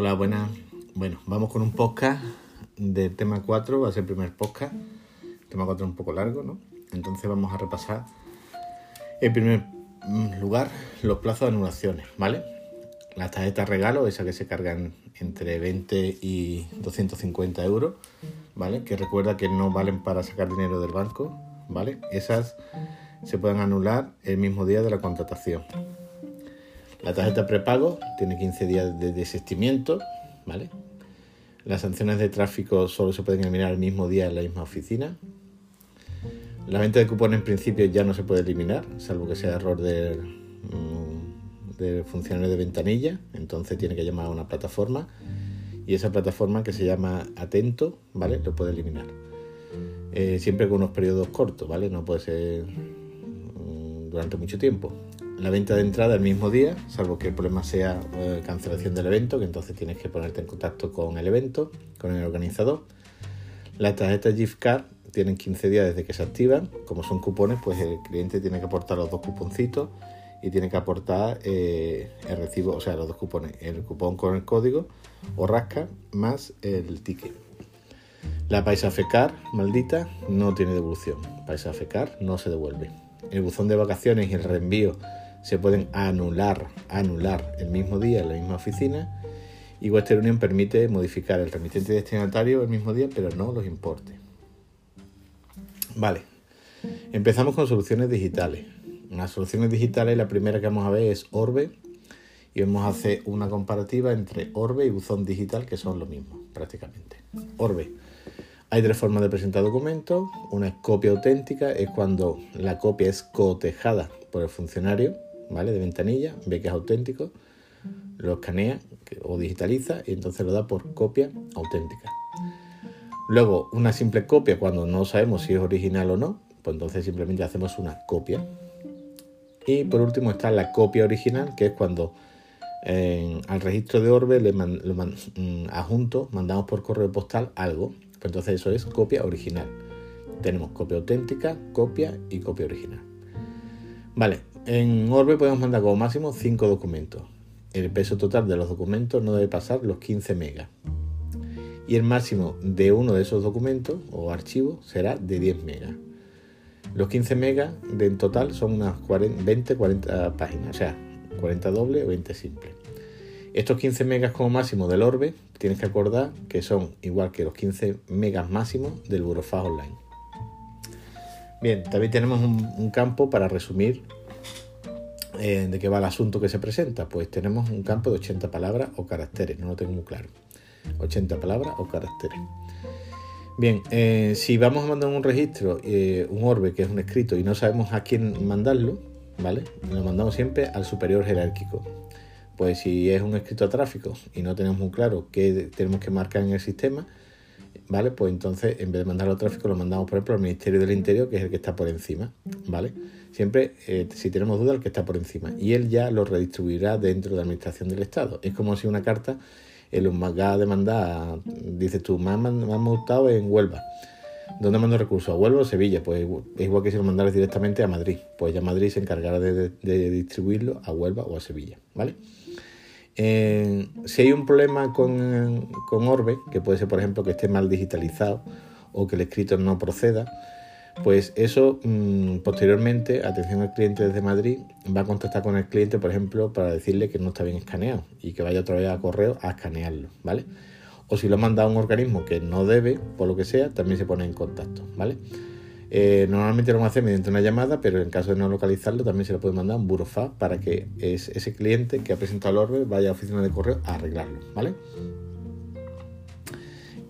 Hola, buenas. Bueno, vamos con un podcast del tema 4, va a ser el primer podcast. El tema 4 es un poco largo, ¿no? Entonces vamos a repasar en primer lugar los plazos de anulaciones, ¿vale? Las tarjetas regalo, esas que se cargan entre 20 y 250 euros, ¿vale? Que recuerda que no valen para sacar dinero del banco, ¿vale? Esas se pueden anular el mismo día de la contratación. La tarjeta prepago tiene 15 días de desistimiento, ¿vale? Las sanciones de tráfico solo se pueden eliminar el mismo día en la misma oficina. La venta de cupones en principio ya no se puede eliminar, salvo que sea error del, mm, funcionario de ventanilla. Entonces tiene que llamar a una plataforma y esa plataforma que se llama Atento, ¿vale? Lo puede eliminar. Eh, siempre con unos periodos cortos, ¿vale? No puede ser mm, durante mucho tiempo la venta de entrada el mismo día, salvo que el problema sea eh, cancelación del evento, que entonces tienes que ponerte en contacto con el evento, con el organizador. Las tarjetas gift card tienen 15 días desde que se activan. Como son cupones, pues el cliente tiene que aportar los dos cuponcitos y tiene que aportar eh, el recibo, o sea, los dos cupones, el cupón con el código o rasca más el ticket. La Paisa Fecar, maldita, no tiene devolución. Paisa Fecar no se devuelve. El buzón de vacaciones y el reenvío se pueden anular, anular el mismo día en la misma oficina y Western Union permite modificar el remitente destinatario el mismo día, pero no los importes. Vale, empezamos con soluciones digitales. Las soluciones digitales, la primera que vamos a ver es Orbe y vamos a hacer una comparativa entre Orbe y buzón digital que son lo mismo prácticamente. Orbe. Hay tres formas de presentar documentos. Una es copia auténtica, es cuando la copia es cotejada por el funcionario ¿vale? De ventanilla, ve que es auténtico, lo escanea o digitaliza y entonces lo da por copia auténtica. Luego, una simple copia cuando no sabemos si es original o no, pues entonces simplemente hacemos una copia. Y por último está la copia original, que es cuando al registro de Orbe le mm, adjunto, mandamos por correo postal algo. Pues entonces eso es copia original. Tenemos copia auténtica, copia y copia original. Vale, en Orbe podemos mandar como máximo 5 documentos. El peso total de los documentos no debe pasar los 15 megas. Y el máximo de uno de esos documentos o archivos será de 10 megas. Los 15 megas de en total son unas 20-40 páginas, o sea, 40 doble o 20 simple. Estos 15 megas como máximo del Orbe tienes que acordar que son igual que los 15 megas máximos del Burofax Online. Bien, también tenemos un campo para resumir eh, ¿De qué va el asunto que se presenta? Pues tenemos un campo de 80 palabras o caracteres, no lo tengo muy claro. 80 palabras o caracteres. Bien, eh, si vamos a mandar un registro, eh, un orbe, que es un escrito, y no sabemos a quién mandarlo, ¿vale? Lo mandamos siempre al superior jerárquico. Pues si es un escrito a tráfico y no tenemos muy claro qué tenemos que marcar en el sistema, ¿vale? Pues entonces, en vez de mandarlo a tráfico, lo mandamos, por ejemplo, al Ministerio del Interior, que es el que está por encima, ¿vale? Siempre, eh, si tenemos duda, el que está por encima. Y él ya lo redistribuirá dentro de la Administración del Estado. Es como si una carta, él va a demandar, dice tú, me han, multado en Huelva. ¿Dónde mando recursos? ¿A Huelva o Sevilla? Pues es igual que si lo mandaras directamente a Madrid. Pues ya Madrid se encargará de, distribuirlo a Huelva o a Sevilla, ¿vale? Si hay un problema con, Orbe, que puede ser por ejemplo que esté mal digitalizado o que el escrito no proceda, pues eso mm, posteriormente, atención al cliente desde Madrid, va a contactar con el cliente, por ejemplo, para decirle que no está bien escaneado y que vaya otra vez a correo a escanearlo, ¿vale? O si lo manda a un organismo que no debe, por lo que sea, también se pone en contacto, ¿vale? Eh, normalmente lo vamos a hacer mediante una llamada, pero en caso de no localizarlo también se le puede mandar un burofax para que ese cliente que ha presentado el orbe vaya a la oficina de correo a arreglarlo, ¿vale?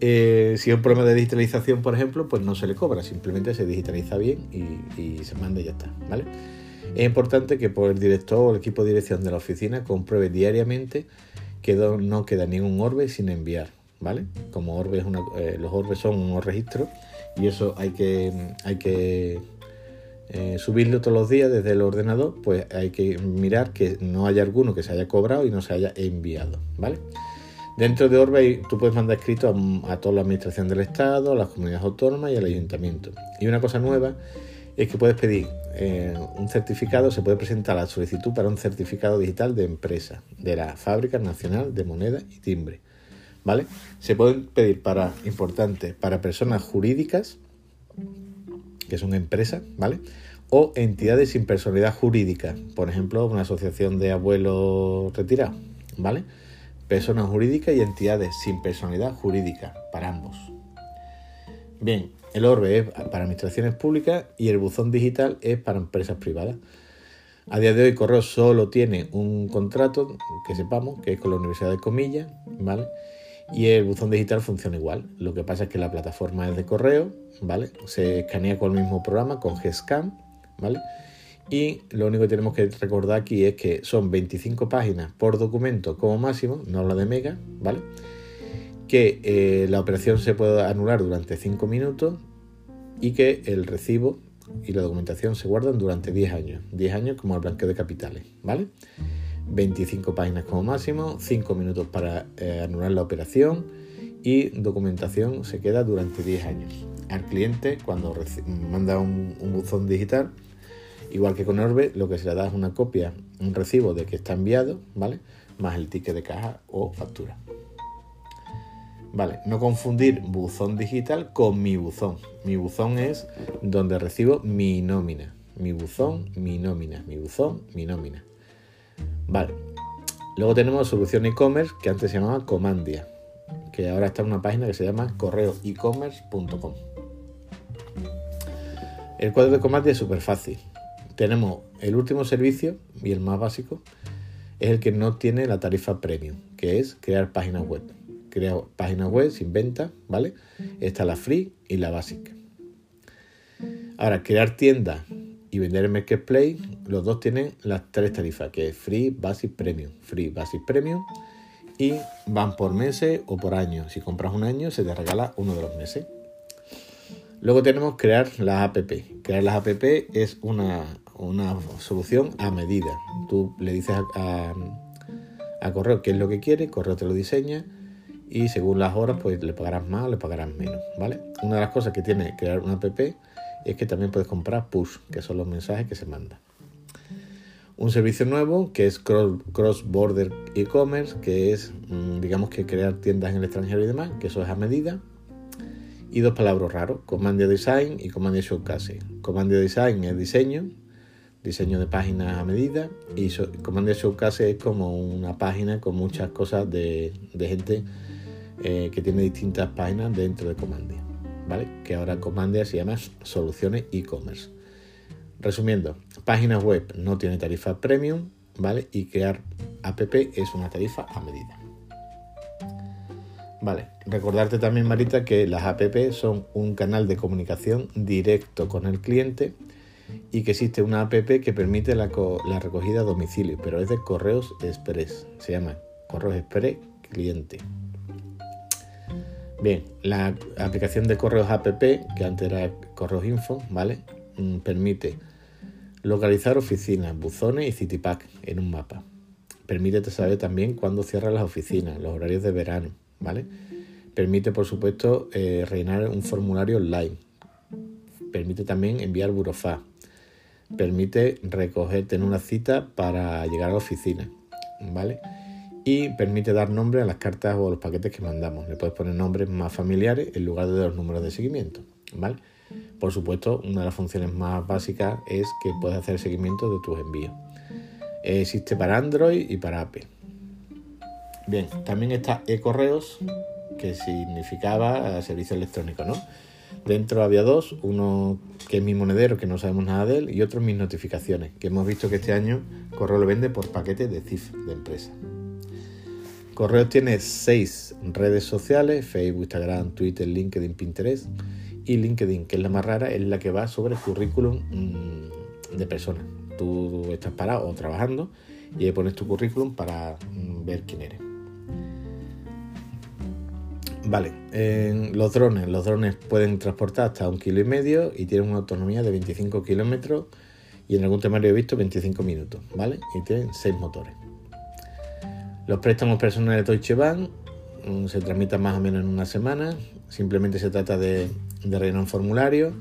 Eh, si es un problema de digitalización, por ejemplo, pues no se le cobra, simplemente se digitaliza bien y, se manda y ya está, ¿vale? Es importante que por el director o el equipo de dirección de la oficina compruebe diariamente que no queda ningún orbe sin enviar, ¿vale? Como orbe eh, los orbes son unos registros y eso hay que, hay que eh, subirlo todos los días desde el ordenador, pues hay que mirar que no haya alguno que se haya cobrado y no se haya enviado, ¿vale? Dentro de Orbe tú puedes mandar escrito a, toda la administración del Estado, a las comunidades autónomas y al ayuntamiento. Y una cosa nueva es que puedes pedir eh, un certificado, se puede presentar la solicitud para un certificado digital de empresa, de la Fábrica Nacional de Moneda y Timbre. ¿Vale? Se pueden pedir para, importante, para personas jurídicas, que son empresas, ¿vale? O entidades sin personalidad jurídica, por ejemplo, una asociación de abuelos retirados, ¿vale? Personas jurídicas y entidades sin personalidad jurídica, para ambos. Bien, el Orbe es para administraciones públicas y el buzón digital es para empresas privadas. A día de hoy Correo solo tiene un contrato, que sepamos, que es con la Universidad de Comillas, ¿vale? Y el buzón digital funciona igual. Lo que pasa es que la plataforma es de correo, ¿vale? Se escanea con el mismo programa, con GSCAN, ¿vale? Y lo único que tenemos que recordar aquí es que son 25 páginas por documento como máximo, no habla de mega, ¿vale? que eh, la operación se puede anular durante 5 minutos y que el recibo y la documentación se guardan durante 10 años. 10 años como el blanqueo de capitales, ¿vale? 25 páginas como máximo, 5 minutos para eh, anular la operación y documentación se queda durante 10 años. Al cliente, cuando manda un, un, buzón digital, igual que con Orbe, lo que se le da es una copia, un recibo de que está enviado, ¿vale? Más el ticket de caja o factura. Vale, no confundir buzón digital con mi buzón. Mi buzón es donde recibo mi nómina. Mi buzón, mi nómina. Mi buzón, mi nómina. Vale. Luego tenemos solución e-commerce que antes se llamaba Comandia, que ahora está en una página que se llama correoecommerce.com. El cuadro de Comandia es súper fácil. Tenemos el último servicio y el más básico es el que no tiene la tarifa premium, que es crear páginas web crea páginas web sin venta, ¿vale? Está la free y la básica. Ahora, crear tiendas y vender en Marketplace, los dos tienen las tres tarifas, que es Free, Basic, Premium. Free, Basic, Premium. Y van por meses o por año. Si compras un año, se te regala uno de los meses. Luego tenemos crear las app. Crear las app es una, solución a medida. Tú le dices a, a Correo qué es lo que quiere, Correo te lo diseña y según las horas pues le pagarás más o le pagarás menos, ¿vale? Una de las cosas que tiene crear una app es que también puedes comprar push, que son los mensajes que se mandan. Un servicio nuevo que es Cross Border E-Commerce, que es, mm, digamos que crear tiendas en el extranjero y demás, que eso es a medida. Y dos palabras raros, Command Design y Command Showcase. Command Design es diseño, diseño de páginas a medida, y Command Showcase es como una página con muchas cosas de, gente eh, que tiene distintas páginas dentro de Comandia, ¿vale? Que ahora Comandia se llama Soluciones e-commerce. Resumiendo, páginas web no tiene tarifa premium, ¿vale? Y crear app es una tarifa a medida. Vale, recordarte también, Marita, que las app son un canal de comunicación directo con el cliente y que existe una app que permite la, recogida a domicilio, pero es de correos express. Se llama Correos Express Cliente. Bien, la aplicación de correos app, que antes era correos info, ¿vale? Mm, permite localizar oficinas, buzones y Citypack en un mapa. Permite saber también cuándo cierran las oficinas, los horarios de verano, ¿vale? Permite, por supuesto, eh, rellenar un formulario online. Permite también enviar burofax. Permite recoger, tener una cita para llegar a la oficina, ¿vale? y permite dar nombre a las cartas o los paquetes que mandamos. Le puedes poner nombres más familiares en lugar de los números de seguimiento. ¿vale? Por supuesto, una de las funciones más básicas es que puedes hacer seguimiento de tus envíos. Existe para Android y para Apple. Bien, también está e-correos, que significaba servicio electrónico, ¿no? Dentro había dos, uno que es mi monedero, que no sabemos nada de él, y otro mis notificaciones, que hemos visto que este año Correo lo vende por paquetes de CIF de empresa. Correo tiene seis redes sociales, Facebook, Instagram, Twitter, LinkedIn, Pinterest y LinkedIn, que es la más rara, es la que va sobre el currículum mm, de personas. Tú estás parado o trabajando y ahí pones tu currículum para mm, ver quién eres. Vale, los drones. Los drones pueden transportar hasta un kilo y medio y tienen una autonomía de 25 kilómetros y en algún temario he visto 25 minutos, ¿vale? Y tienen seis motores. Los préstamos personales de Deutsche Bank mm, se tramitan más o menos en una semana. Simplemente se trata de, rellenar un formulario,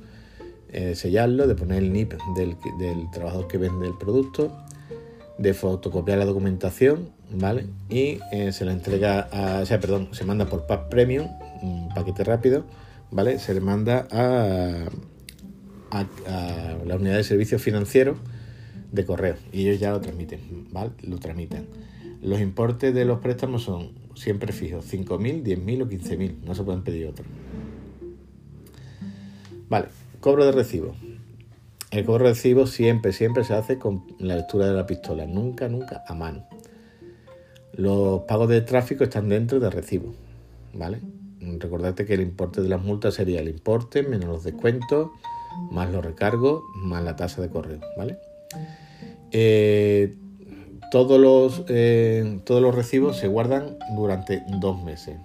eh, sellarlo, de poner el NIP del, trabajador que vende el producto, de fotocopiar la documentación, ¿vale? Y eh, se le entrega, a, o sea, perdón, se manda por Pack Premium, un paquete rápido, ¿vale? Se le manda a, a, la unidad de servicios financieros de correo y ellos ya lo transmiten, ¿vale? Lo tramitan. Los importes de los préstamos son siempre fijos, 5.000, 10.000 o 15.000, no se pueden pedir otros. Vale, cobro de recibo. El cobro recibo siempre, siempre se hace con la lectura de la pistola, nunca, nunca a mano. Los pagos de tráfico están dentro de recibo, ¿vale? Recordate que el importe de las multas sería el importe menos los descuentos, más los recargos, más la tasa de correo, ¿vale? Eh, todos, los, eh, todos los recibos se guardan durante dos meses,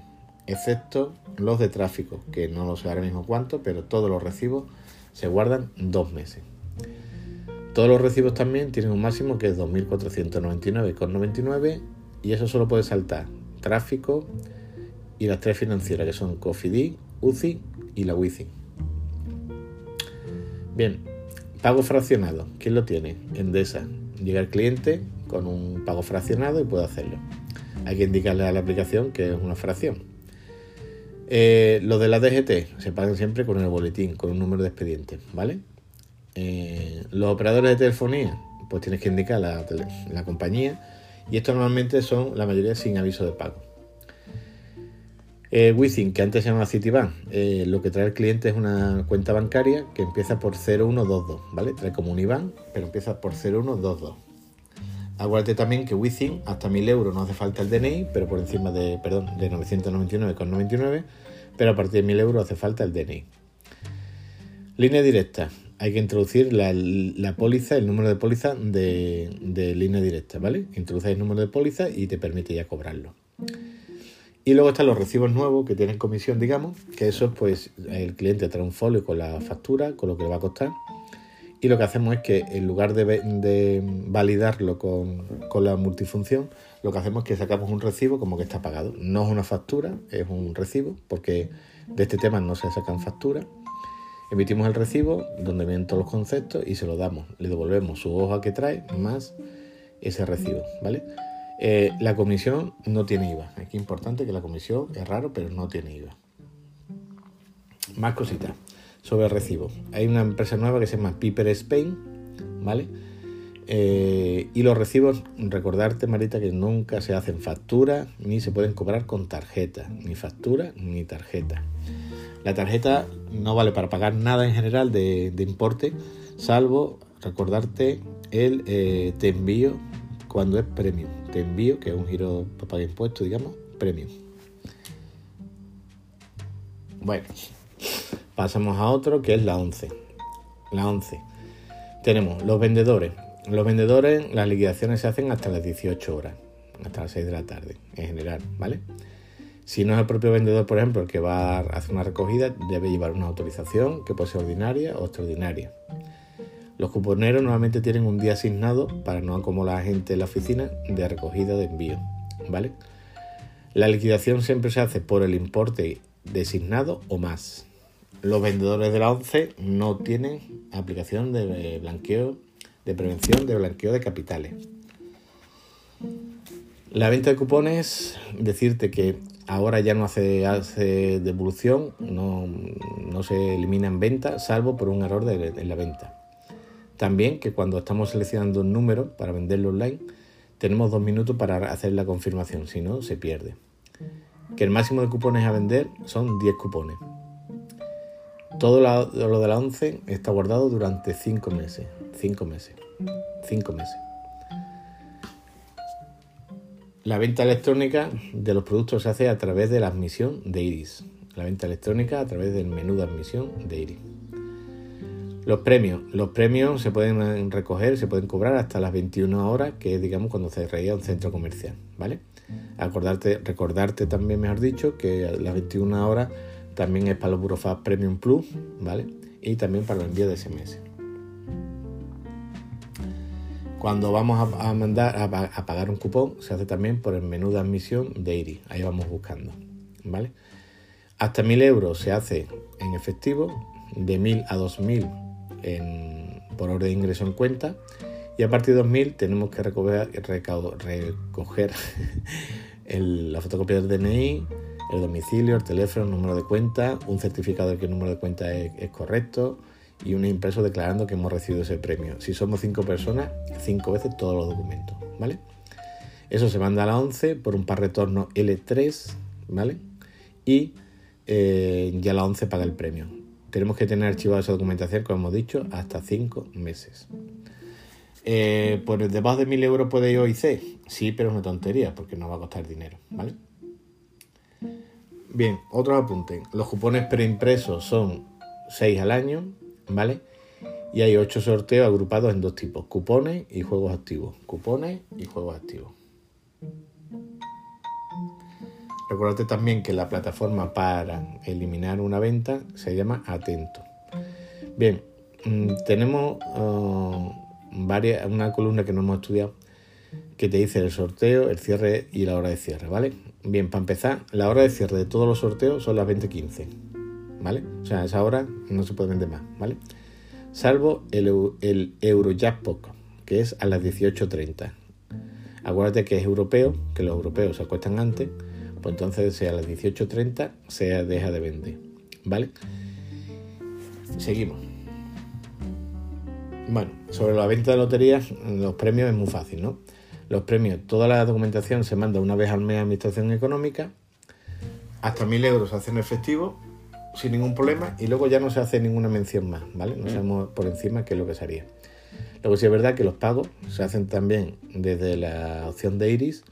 excepto los de tráfico, que no lo sé ahora mismo cuánto, pero todos los recibos se guardan dos meses. Todos los recibos también tienen un máximo que es 2.499,99 y eso solo puede saltar tráfico y las tres financieras que son Cofidis, UCI y la WICI. Bien, pago fraccionado. ¿Quién lo tiene? Endesa. Llega el cliente con un pago fraccionado y puede hacerlo. Hay que indicarle a la aplicación que es una fracción. Eh, lo de la DGT se pagan siempre con el boletín, con un número de expediente, ¿vale? Eh, los operadores de telefonía, pues tienes que indicar la, compañía y esto normalmente son la mayoría sin aviso de pago. Eh, que antes se llamaba Citibank, eh, lo que trae el cliente es una cuenta bancaria que empieza por 0122, ¿vale? Trae como un IBAN, pero empieza por 0122. Acuérdate también que Within hasta 1000 euros no hace falta el DNI, pero por encima de, perdón, de 999,99, pero a partir de 1000 euros hace falta el DNI. Línea directa. Hay que introducir la, póliza, el número de póliza de, línea directa, ¿vale? Introduces el número de póliza y te permite ya cobrarlo. Y luego están los recibos nuevos que tienen comisión, digamos, que eso pues el cliente trae un folio con la factura, con lo que le va a costar. Y lo que hacemos es que en lugar de, validarlo con, la multifunción, lo que hacemos es que sacamos un recibo como que está pagado. No es una factura, es un recibo, porque de este tema no se sacan facturas. Emitimos el recibo donde vienen todos los conceptos y se lo damos. Le devolvemos su hoja que trae más ese recibo, ¿vale? Eh, la comisión no tiene IVA. Es importante que la comisión es raro, pero no tiene IVA. Más cositas sobre el recibo. Hay una empresa nueva que se llama Piper Spain, ¿vale? Eh, y los recibos, recordarte, Marita, que nunca se hacen factura ni se pueden cobrar con tarjeta, ni factura ni tarjeta. La tarjeta no vale para pagar nada en general de, importe, salvo recordarte el eh, te envío cuando es premium. Te envío, que es un giro para pagar impuestos, digamos, premium. Bueno, pasamos a otro que es la 11. La 11. Tenemos los vendedores. Los vendedores, las liquidaciones se hacen hasta las 18 horas, hasta las 6 de la tarde, en general, ¿vale? Si no es el propio vendedor, por ejemplo, el que va a hacer una recogida, debe llevar una autorización que puede ser ordinaria o extraordinaria. Los cuponeros normalmente tienen un día asignado para no acumular gente en la oficina de recogida de envío, ¿vale? La liquidación siempre se hace por el importe designado o más. Los vendedores de la 11 no tienen aplicación de blanqueo, de prevención de blanqueo de capitales. La venta de cupones, decirte que ahora ya no hace, hace devolución, no, se elimina en venta, salvo por un error en la venta. También que cuando estamos seleccionando un número para venderlo online, tenemos dos minutos para hacer la confirmación, si no, se pierde. Que el máximo de cupones a vender son 10 cupones. Todo lo de la 11 está guardado durante 5 meses. 5 meses. 5 meses. La venta electrónica de los productos se hace a través de la admisión de Iris. La venta electrónica a través del menú de admisión de Iris. Los premios. Los premios se pueden recoger, se pueden cobrar hasta las 21 horas, que es digamos cuando se reía un centro comercial, ¿vale? Acordarte, recordarte también, mejor dicho, que las 21 horas también es para los Burofax Premium Plus, ¿vale? Y también para el envío de SMS. Cuando vamos a, mandar a, pagar un cupón, se hace también por el menú de admisión de IRI. Ahí vamos buscando, ¿vale? Hasta 1000 euros se hace en efectivo, de 1000 a 2000 por orden de ingreso en cuenta. Y a partir de 2000 tenemos que recoger la fotocopia del DNI, el domicilio, el teléfono, el número de cuenta, un certificado de que el número de cuenta es, correcto y un impreso declarando que hemos recibido ese premio. Si somos cinco personas, cinco veces todos los documentos, ¿vale? Eso se manda a la 11 por un par retorno L3, ¿vale? Y eh, ya la 11 paga el premio. Tenemos que tener archivada esa documentación, como hemos dicho, hasta cinco meses. Eh, ¿Por debajo de 1000 euros puede ir OIC? Sí, pero es una tontería porque no va a costar dinero, ¿vale? Bien, otro apunte. Los cupones preimpresos son 6 al año, ¿vale? Y hay 8 sorteos agrupados en dos tipos, cupones y juegos activos. Cupones y juegos activos. Recuerda también que la plataforma para eliminar una venta se llama Atento. Bien, mm, tenemos uh, varias, una columna que no hemos estudiado que te dice el sorteo, el cierre y la hora de cierre, ¿vale? Bien, para empezar, la hora de cierre de todos los sorteos son las 20.15, ¿vale? O sea, a esa hora no se puede vender más, ¿vale? Salvo el, el Eurojackpot, que es a las 18.30. Acuérdate que es europeo, que los europeos se acuestan antes, pues entonces sea a las 18.30 se deja de vender, ¿vale? Seguimos. Bueno, sobre la venta de loterías, los premios es muy fácil, ¿no? Los premios, toda la documentación se manda una vez al mes a Administración Económica, hasta 1.000 euros se hacen efectivo, sin ningún problema, y luego ya no se hace ninguna mención más, ¿vale? No sabemos por encima qué es lo que se haría. Luego sí es verdad que los pagos se hacen también desde la opción de Iris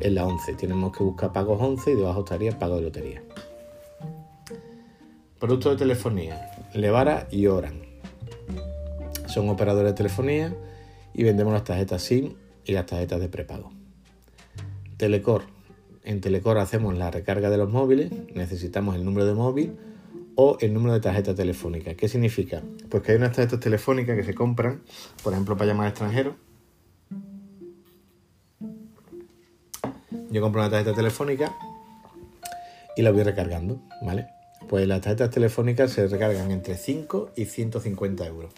en la 11. Tenemos que buscar pagos 11 y debajo estaría pago de lotería. Productos de telefonía, Levara y Oran. Son operadores de telefonía y vendemos las tarjetas SIM y las tarjetas de prepago. Telecor. En Telecor hacemos la recarga de los móviles, necesitamos el número de móvil o el número de tarjeta telefónica. ¿Qué significa? Pues que hay unas tarjetas telefónicas que se compran, por ejemplo, para llamar a extranjeros. Yo compro una tarjeta telefónica y la voy recargando, ¿vale? Pues las tarjetas telefónicas se recargan entre 5 y 150 euros.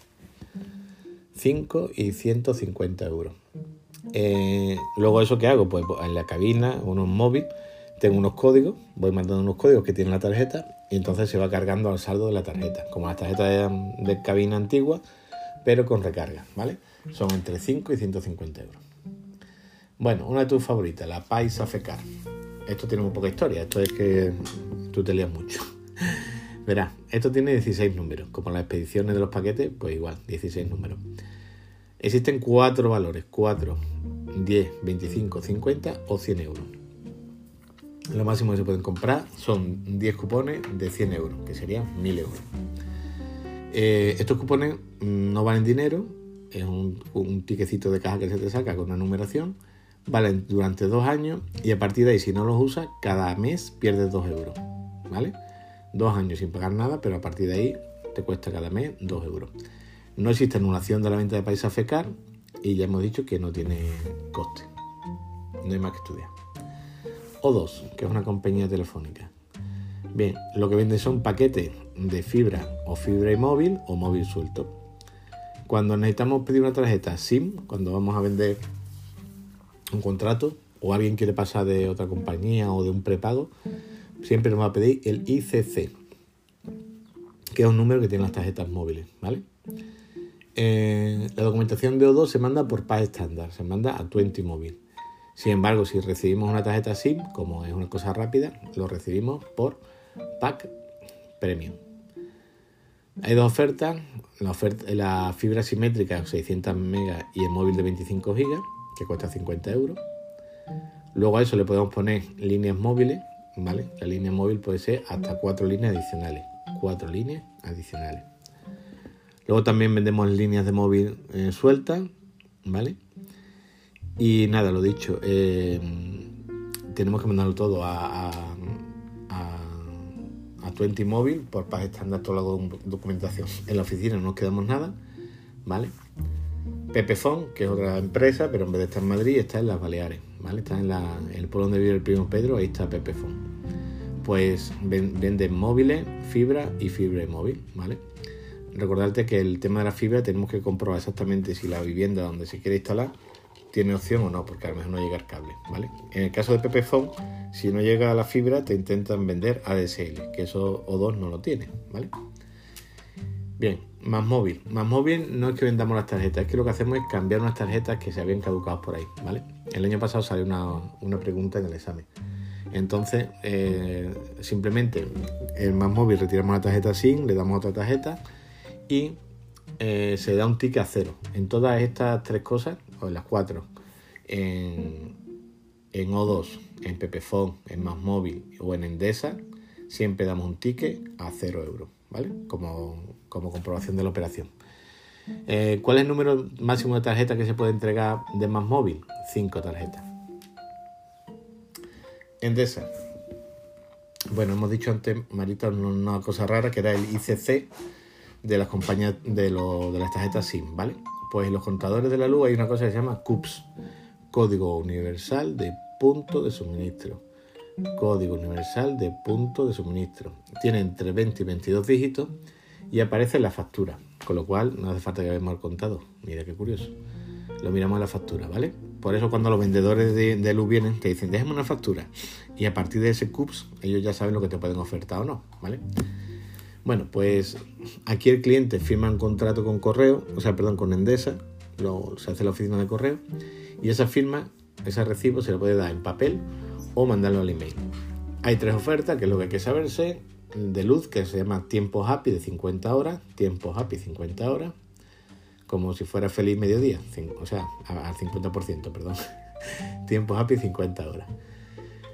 5 y 150 euros. Eh, luego eso que hago, pues en la cabina, unos móvil, tengo unos códigos, voy mandando unos códigos que tiene la tarjeta y entonces se va cargando al saldo de la tarjeta, como la tarjeta de, cabina antigua, pero con recarga, ¿vale? Son entre 5 y 150 euros. Bueno, una de tus favoritas, la Paisa Fecar. Esto tiene muy poca historia, esto es que tú te lías mucho. Verás, esto tiene 16 números, como las expediciones de los paquetes, pues igual, 16 números. Existen cuatro valores, 4, 10, 25, 50 o 100 euros. Lo máximo que se pueden comprar son 10 cupones de 100 euros, que serían 1000 euros. Eh, estos cupones no valen dinero, es un, un tiquecito de caja que se te saca con una numeración, valen durante dos años y a partir de ahí, si no los usas, cada mes pierdes 2 euros. ¿Vale? Dos años sin pagar nada, pero a partir de ahí te cuesta cada mes 2 euros. No existe anulación de la venta de paisa fecar y ya hemos dicho que no tiene coste. No hay más que estudiar. O2, que es una compañía telefónica. Bien, lo que vende son paquetes de fibra o fibra y móvil o móvil suelto. Cuando necesitamos pedir una tarjeta SIM, cuando vamos a vender un contrato o alguien quiere pasar de otra compañía o de un prepago, siempre nos va a pedir el ICC, que es un número que tiene las tarjetas móviles, ¿vale? Eh, la documentación de O2 se manda por PAS estándar, se manda a 20 móvil. Sin embargo, si recibimos una tarjeta SIM, como es una cosa rápida, lo recibimos por pack premium. Hay dos ofertas, la, oferta, la fibra simétrica 600 megas y el móvil de 25 gigas, que cuesta 50 euros. Luego a eso le podemos poner líneas móviles, ¿vale? La línea móvil puede ser hasta cuatro líneas adicionales. Cuatro líneas adicionales. Luego también vendemos líneas de móvil eh, sueltas, ¿vale? Y nada, lo dicho, eh, tenemos que mandarlo todo a, a, a, 20 móvil por paz estándar toda la documentación. En la oficina no nos quedamos nada, ¿vale? Pepefon, que es otra empresa, pero en vez de estar en Madrid, está en las Baleares, ¿vale? Está en, el pueblo donde vive el primo Pedro, ahí está Pepefon. Pues venden móviles, fibra y fibra móvil, ¿vale? Recordarte que el tema de la fibra tenemos que comprobar exactamente si la vivienda donde se quiere instalar tiene opción o no, porque a lo mejor no llega el cable, ¿vale? En el caso de Pepephone, si no llega a la fibra, te intentan vender ADSL, que eso O2 no lo tiene, ¿vale? Bien, más móvil. Más móvil no es que vendamos las tarjetas, es que lo que hacemos es cambiar unas tarjetas que se habían caducado por ahí, ¿vale? El año pasado salió una, pregunta en el examen. Entonces, eh, simplemente el más móvil retiramos la tarjeta SIM, le damos otra tarjeta y eh, se da un ticket a cero. En todas estas tres cosas, o en las cuatro, en, O2, en Pepephone, en Más Móvil o en Endesa, siempre damos un ticket a cero euros, ¿vale? Como, comprobación de la operación. Eh, ¿Cuál es el número máximo de tarjetas que se puede entregar de Más Móvil? Cinco tarjetas. Endesa. Bueno, hemos dicho antes, Marita, una cosa rara que era el ICC, de las compañías de, de las tarjetas SIM, ¿vale? Pues en los contadores de la luz hay una cosa que se llama CUPS, Código Universal de Punto de Suministro. Código Universal de Punto de Suministro. Tiene entre 20 y 22 dígitos y aparece en la factura, con lo cual no hace falta que veamos el contado. Mira qué curioso. Lo miramos en la factura, ¿vale? Por eso cuando los vendedores de, de luz vienen te dicen, déjame una factura. Y a partir de ese CUPS ellos ya saben lo que te pueden ofertar o no, ¿vale? Bueno, pues aquí el cliente firma un contrato con correo, o sea, perdón, con Endesa, se hace la oficina de correo, y esa firma, ese recibo se le puede dar en papel o mandarlo al email. Hay tres ofertas, que es lo que hay que saberse, de luz, que se llama tiempo happy de 50 horas, tiempo happy 50 horas, como si fuera feliz mediodía, o sea, al 50%, perdón. tiempo happy 50 horas.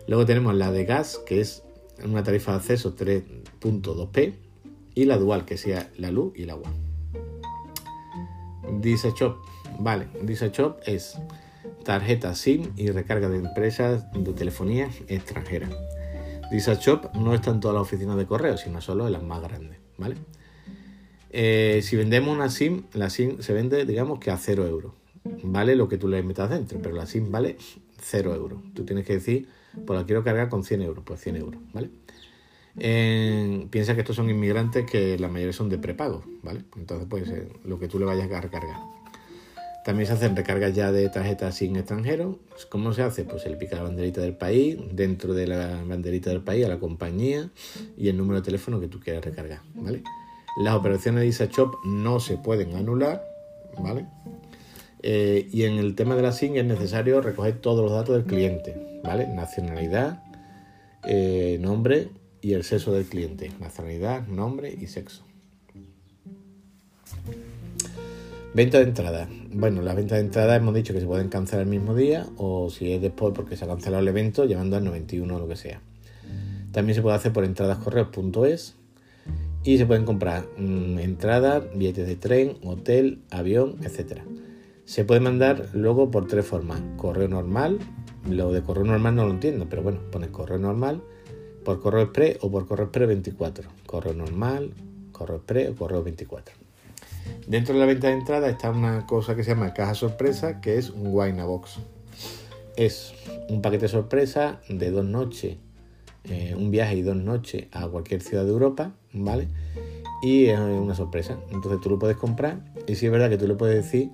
Luego tenemos la de gas, que es una tarifa de acceso 3.2p, y la dual, que sea la luz y el agua. Dice Shop, vale, Dice Shop es tarjeta SIM y recarga de empresas de telefonía extranjera. Dice Shop no está en todas las oficinas de correo, sino solo en las más grandes, ¿vale? Eh, si vendemos una SIM, la SIM se vende, digamos que a 0 euros. Vale lo que tú le metas dentro, pero la SIM vale 0 euros. Tú tienes que decir, pues la quiero cargar con 100 euros, pues 100 euros, ¿vale? Piensa que estos son inmigrantes que la mayoría son de prepago, ¿vale? Entonces, pues eh, lo que tú le vayas a recargar. También se hacen recargas ya de tarjetas sin extranjero. ¿Cómo se hace? Pues se le pica la banderita del país, dentro de la banderita del país a la compañía y el número de teléfono que tú quieras recargar, ¿vale? Las operaciones de Isa Shop no se pueden anular, ¿vale? Eh, y en el tema de la SIM es necesario recoger todos los datos del cliente, ¿vale? Nacionalidad, eh, nombre, y el sexo del cliente, nacionalidad, nombre y sexo. Venta de entrada. Bueno, las ventas de entrada hemos dicho que se pueden cancelar el mismo día o si es después porque se ha cancelado el evento, llamando al 91 o lo que sea. También se puede hacer por entradascorreos.es y se pueden comprar mm, entradas, billetes de tren, hotel, avión, etc. Se puede mandar luego por tres formas. Correo normal, lo de correo normal no lo entiendo, pero bueno, pones correo normal por correo express o por correo express 24. Correo normal, correo express o correo 24. Dentro de la venta de entrada está una cosa que se llama caja sorpresa, que es un wine box. Es un paquete sorpresa de dos noches, eh, un viaje y dos noches a cualquier ciudad de Europa, ¿vale? Y es una sorpresa. Entonces tú lo puedes comprar y si es verdad que tú le puedes decir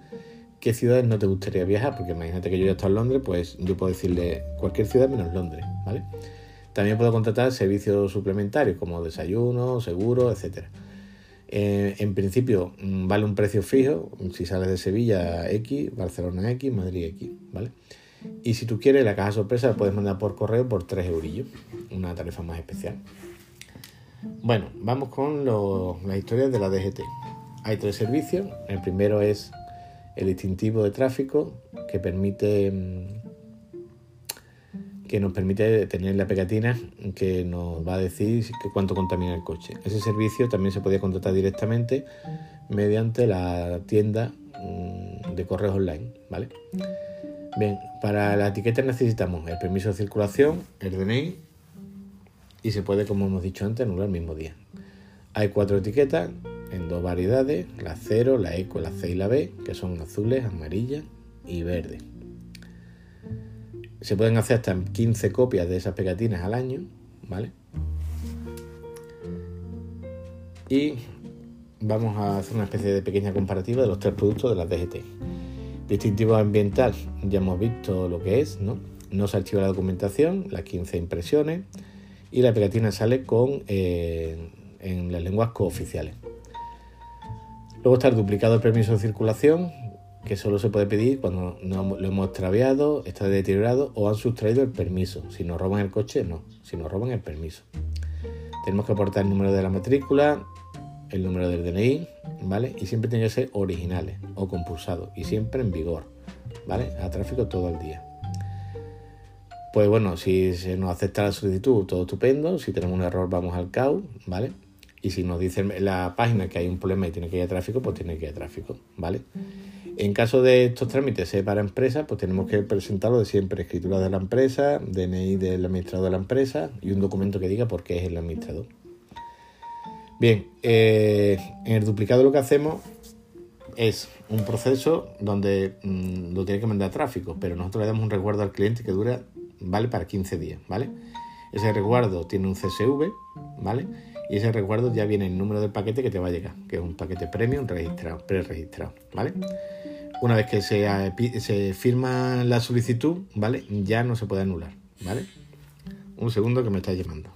qué ciudades no te gustaría viajar, porque imagínate que yo ya estoy en Londres, pues yo puedo decirle cualquier ciudad menos Londres, ¿vale? También puedo contratar servicios suplementarios como desayuno, seguro, etc. Eh, en principio mm, vale un precio fijo, si sales de Sevilla X, Barcelona X, Madrid X, ¿vale? Y si tú quieres la caja sorpresa la puedes mandar por correo por 3 eurillos, una tarifa más especial. Bueno, vamos con las historias de la DGT. Hay tres servicios. El primero es el distintivo de tráfico que permite mm, que nos permite tener la pegatina que nos va a decir cuánto contamina el coche. Ese servicio también se podía contratar directamente mediante la tienda mm, de correos online, ¿vale? Bien, para la etiqueta necesitamos el permiso de circulación, el DNI y se puede, como hemos dicho antes, anular el mismo día. Hay cuatro etiquetas en dos variedades, la 0, la eco, la C y la B, que son azules, amarillas y verdes. Se pueden hacer hasta 15 copias de esas pegatinas al año, ¿vale? Y vamos a hacer una especie de pequeña comparativa de los tres productos de las DGT. Distintivo ambiental, ya hemos visto lo que es, ¿no? No se archiva la documentación, las 15 impresiones y la pegatina sale con eh, en las lenguas cooficiales. Luego está el duplicado del permiso de circulación, que solo se puede pedir cuando lo hemos extraviado, está deteriorado o han sustraído el permiso. Si nos roban el coche, no. Si nos roban el permiso. Tenemos que aportar el número de la matrícula, el número del DNI, ¿vale? Y siempre tiene que ser originales o compulsados y siempre en vigor, ¿vale? A tráfico todo el día. Pues bueno, si se nos acepta la solicitud, todo estupendo. Si tenemos un error, vamos al CAU, ¿vale? Y si nos dicen la página que hay un problema y tiene que ir a tráfico, pues tiene que ir a tráfico, ¿vale? En caso de estos trámites ser para empresas, pues tenemos que presentarlo de siempre, escritura de la empresa, DNI del administrador de la empresa y un documento que diga por qué es el administrador. Bien, eh, en el duplicado lo que hacemos es un proceso donde mm, lo tiene que mandar tráfico, pero nosotros le damos un recuerdo al cliente que dura, vale para 15 días, ¿vale? Ese recuerdo tiene un CSV, ¿vale? Y ese recuerdo ya viene el número del paquete que te va a llegar, que es un paquete premium registrado, pre-registrado, ¿vale? Una vez que se, se firma la solicitud, ¿vale? Ya no se puede anular, ¿vale? Un segundo que me está llamando.